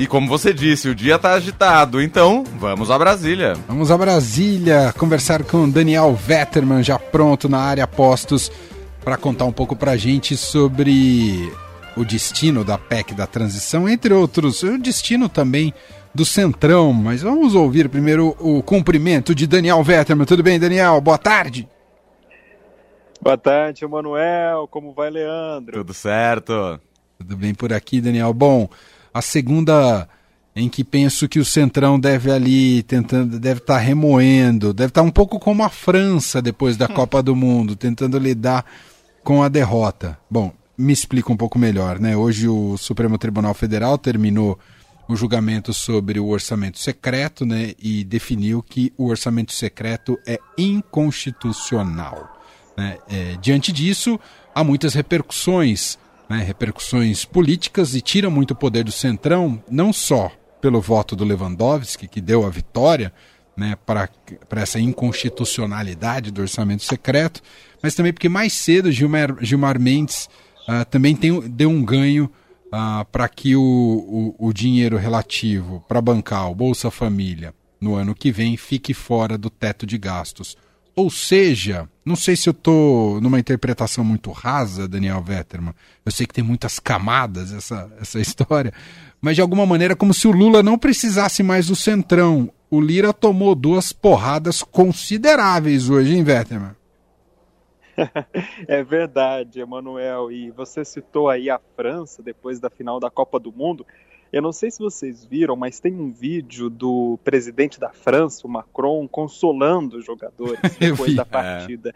E como você disse, o dia tá agitado, então vamos a Brasília. Vamos a Brasília conversar com Daniel Vetterman, já pronto na área postos, para contar um pouco pra gente sobre o destino da PEC da transição, entre outros, o destino também do Centrão. Mas vamos ouvir primeiro o cumprimento de Daniel Vetterman. Tudo bem, Daniel? Boa tarde. Boa tarde, Emanuel. Como vai, Leandro? Tudo certo. Tudo bem por aqui, Daniel. Bom, a segunda em que penso que o Centrão deve ali tentando, deve estar tá remoendo, deve estar tá um pouco como a França depois da hum. Copa do Mundo, tentando lidar com a derrota. Bom, me explica um pouco melhor, né? Hoje o Supremo Tribunal Federal terminou o julgamento sobre o orçamento secreto, né, e definiu que o orçamento secreto é inconstitucional. Né? É, diante disso, há muitas repercussões, né, repercussões políticas e tira muito poder do centrão, não só pelo voto do Lewandowski, que deu a vitória né, para essa inconstitucionalidade do orçamento secreto, mas também porque mais cedo Gilmar, Gilmar Mendes uh, também tem, deu um ganho uh, para que o, o, o dinheiro relativo para bancar o Bolsa Família no ano que vem fique fora do teto de gastos. Ou seja, não sei se eu estou numa interpretação muito rasa, Daniel Vetterman. Eu sei que tem muitas camadas essa, essa história, mas de alguma maneira, como se o Lula não precisasse mais do centrão. O Lira tomou duas porradas consideráveis hoje, hein, Vetterman? é verdade, Emanuel. E você citou aí a França depois da final da Copa do Mundo. Eu não sei se vocês viram, mas tem um vídeo do presidente da França, o Macron, consolando os jogadores depois da é. partida.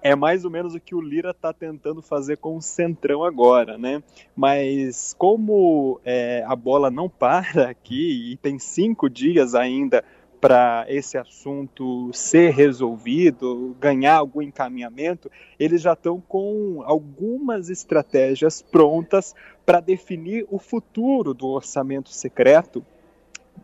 É. é. mais ou menos o que o Lira está tentando fazer com o Centrão agora, né? Mas como é, a bola não para aqui e tem cinco dias ainda para esse assunto ser resolvido, ganhar algum encaminhamento, eles já estão com algumas estratégias prontas para definir o futuro do orçamento secreto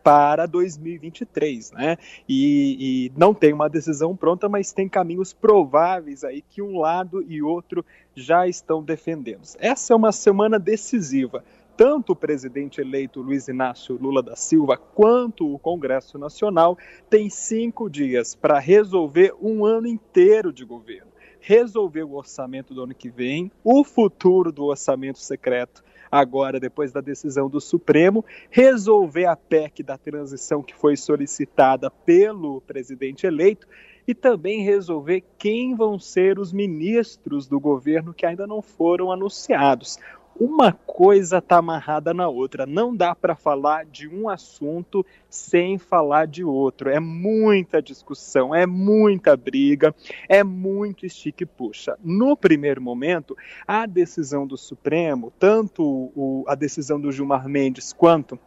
para 2023, né? E, e, não tem uma decisão pronta, mas tem caminhos prováveis aí que um lado e outro já estão defendendo. Essa é uma semana decisiva tanto o presidente eleito Luiz Inácio Lula da Silva quanto o Congresso Nacional têm cinco dias para resolver um ano inteiro de governo. Resolver o orçamento do ano que vem, o futuro do orçamento secreto, agora depois da decisão do Supremo, resolver a PEC da transição que foi solicitada pelo presidente eleito e também resolver quem vão ser os ministros do governo que ainda não foram anunciados uma coisa está amarrada na outra. Não dá para falar de um assunto sem falar de outro. É muita discussão, é muita briga, é muito estique puxa. No primeiro momento, a decisão do Supremo, tanto o, a decisão do Gilmar Mendes quanto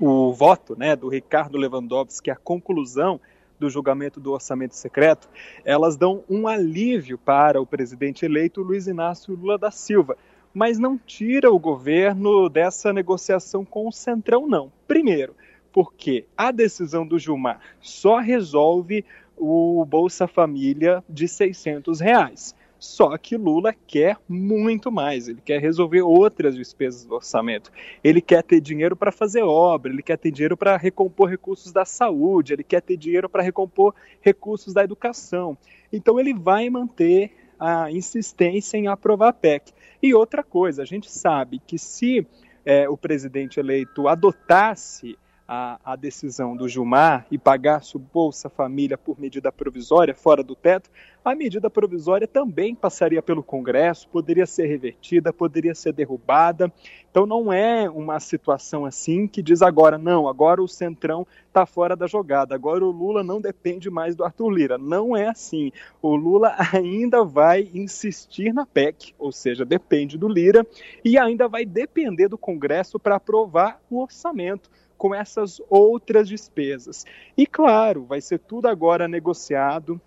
o voto né, do Ricardo Lewandowski, a conclusão do julgamento do orçamento secreto, elas dão um alívio para o presidente eleito Luiz Inácio Lula da Silva mas não tira o governo dessa negociação com o Centrão, não. Primeiro, porque a decisão do Gilmar só resolve o Bolsa Família de 600 reais. Só que Lula quer muito mais, ele quer resolver outras despesas do orçamento. Ele quer ter dinheiro para fazer obra, ele quer ter dinheiro para recompor recursos da saúde, ele quer ter dinheiro para recompor recursos da educação. Então ele vai manter a insistência em aprovar a PEC. E outra coisa, a gente sabe que se é, o presidente eleito adotasse a, a, decisão do Gilmar e pagasse o Bolsa Família por medida provisória fora do teto, a medida provisória também passaria pelo Congresso, poderia ser revertida, poderia ser derrubada. Então não é uma situação assim que diz agora, não, agora o Centrão está fora da jogada, agora o Lula não depende mais do Arthur Lira. Não é assim. O Lula ainda vai insistir na PEC, ou seja, depende do Lira, e ainda vai depender do Congresso para aprovar o orçamento com essas outras despesas. E claro, vai ser tudo agora negociado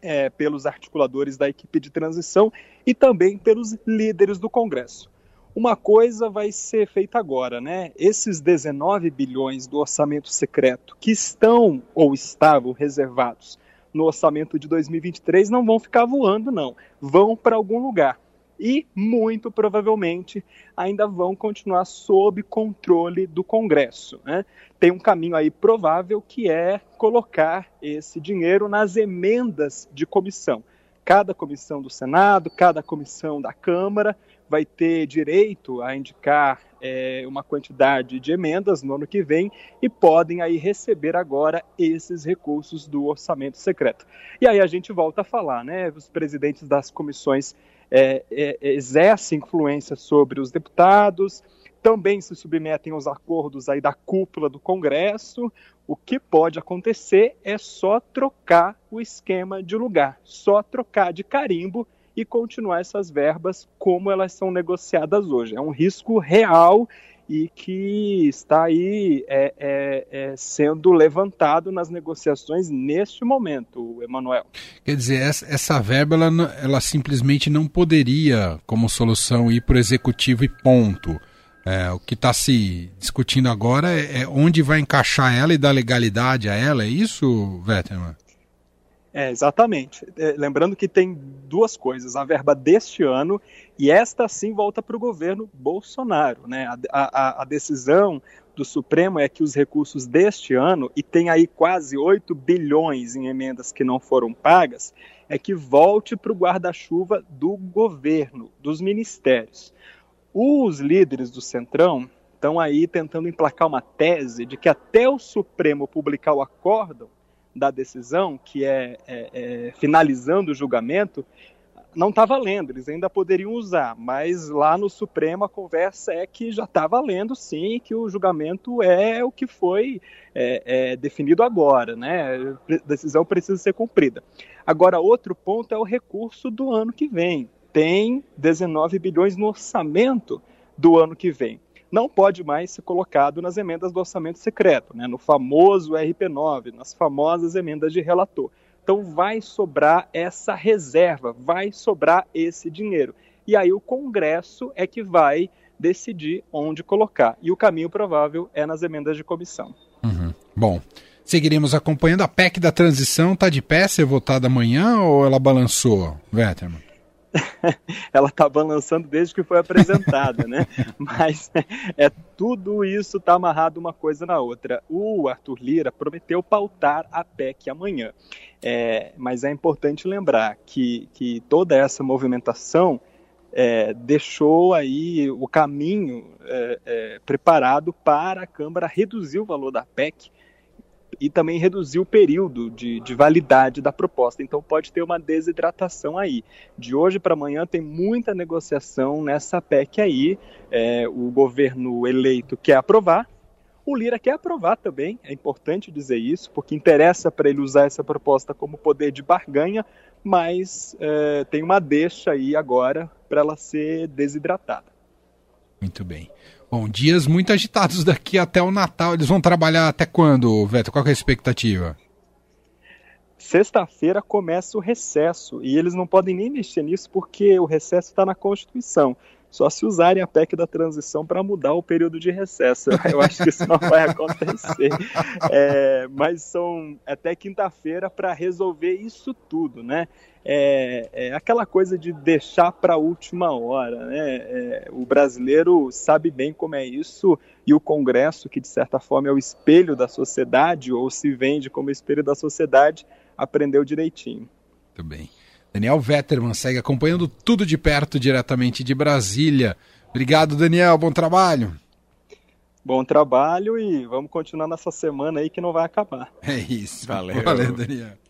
é, pelos articuladores da equipe de transição e também pelos líderes do Congresso. Uma coisa vai ser feita agora, né? Esses 19 bilhões do orçamento secreto que estão ou estavam reservados no orçamento de 2023 não vão ficar voando, não. Vão para algum lugar. E, muito provavelmente, ainda vão continuar sob controle do Congresso. Né? Tem um caminho aí provável que é colocar esse dinheiro nas emendas de comissão. Cada comissão do Senado, cada comissão da Câmara vai ter direito a indicar é, uma quantidade de emendas no ano que vem e podem aí receber agora esses recursos do orçamento secreto. E aí a gente volta a falar, né? Os presidentes das comissões é, é, exercem influência sobre os deputados, também se submetem aos acordos aí da cúpula do Congresso. O que pode acontecer é só trocar o esquema de lugar, só trocar de carimbo e continuar essas verbas como elas são negociadas hoje. É um risco real e que está aí é, é, é, sendo levantado nas negociações neste momento, Emanuel. Quer dizer, essa, essa verba ela, ela, simplesmente não poderia, como solução, ir para o executivo e ponto. É, o que está se discutindo agora é, é, onde vai encaixar ela e dar legalidade a ela, é isso, Vetterman? É, exatamente. É, lembrando que tem duas coisas: a verba deste ano e esta sim volta para o governo Bolsonaro. Né? A, a, a, decisão do Supremo é que os recursos deste ano, e tem aí quase 8 bilhões em emendas que não foram pagas, é que volte para o guarda-chuva do governo, dos ministérios. Os líderes do Centrão estão aí tentando emplacar uma tese de que até o Supremo publicar o acórdão da decisão, que é, é, é finalizando o julgamento, não está valendo, eles ainda poderiam usar, mas lá no Supremo a conversa é que já está valendo sim, que o julgamento é o que foi é, é, definido agora, né? A decisão precisa ser cumprida. Agora, outro ponto é o recurso do ano que vem. Tem 19 bilhões no orçamento do ano que vem não pode mais ser colocado nas emendas do orçamento secreto, né, no famoso RP9, nas famosas emendas de relator. Então vai sobrar essa reserva, vai sobrar esse dinheiro. E aí o Congresso é que vai decidir onde colocar. E o caminho provável é nas emendas de comissão. Uhum. Bom, seguiremos acompanhando. A PEC da transição está de pé ser votada amanhã ou ela balançou, Vetterman? ela está balançando desde que foi apresentada, né? Mas é tudo isso está amarrado uma coisa na outra. O Arthur Lira prometeu pautar a PEC amanhã, é, mas é importante lembrar que, que toda essa movimentação é, deixou aí o caminho é, é preparado para a Câmara reduzir o valor da PEC e também reduzir o período de, de validade da proposta. Então pode ter uma desidratação aí. De hoje para amanhã tem muita negociação nessa PEC aí. É, o governo eleito quer aprovar, o Lira quer aprovar também, é importante dizer isso, porque interessa para ele usar essa proposta como poder de barganha, mas é, tem uma deixa aí agora para ela ser desidratada. Muito bem. Bom, dias muito agitados daqui até o Natal. Eles vão trabalhar até quando, Veto? Qual é a expectativa? Sexta-feira começa o recesso e eles não podem nem mexer nisso porque o recesso está na Constituição. Só se usarem a PEC da transição para mudar o período de recesso. Eu acho que isso não vai acontecer. É, mas são até quinta-feira para resolver isso tudo, né? é, é aquela coisa de deixar para a última hora. Né? É, o brasileiro sabe bem como é isso, e o Congresso, que de certa forma é o espelho da sociedade, ou se vende como espelho da sociedade, aprendeu direitinho. Muito bem. Daniel Vetterman segue acompanhando tudo de perto, diretamente de Brasília. Obrigado, Daniel. Bom trabalho. Bom trabalho e vamos continuar nessa semana aí que não vai acabar. É isso. Valeu. Valeu, Daniel.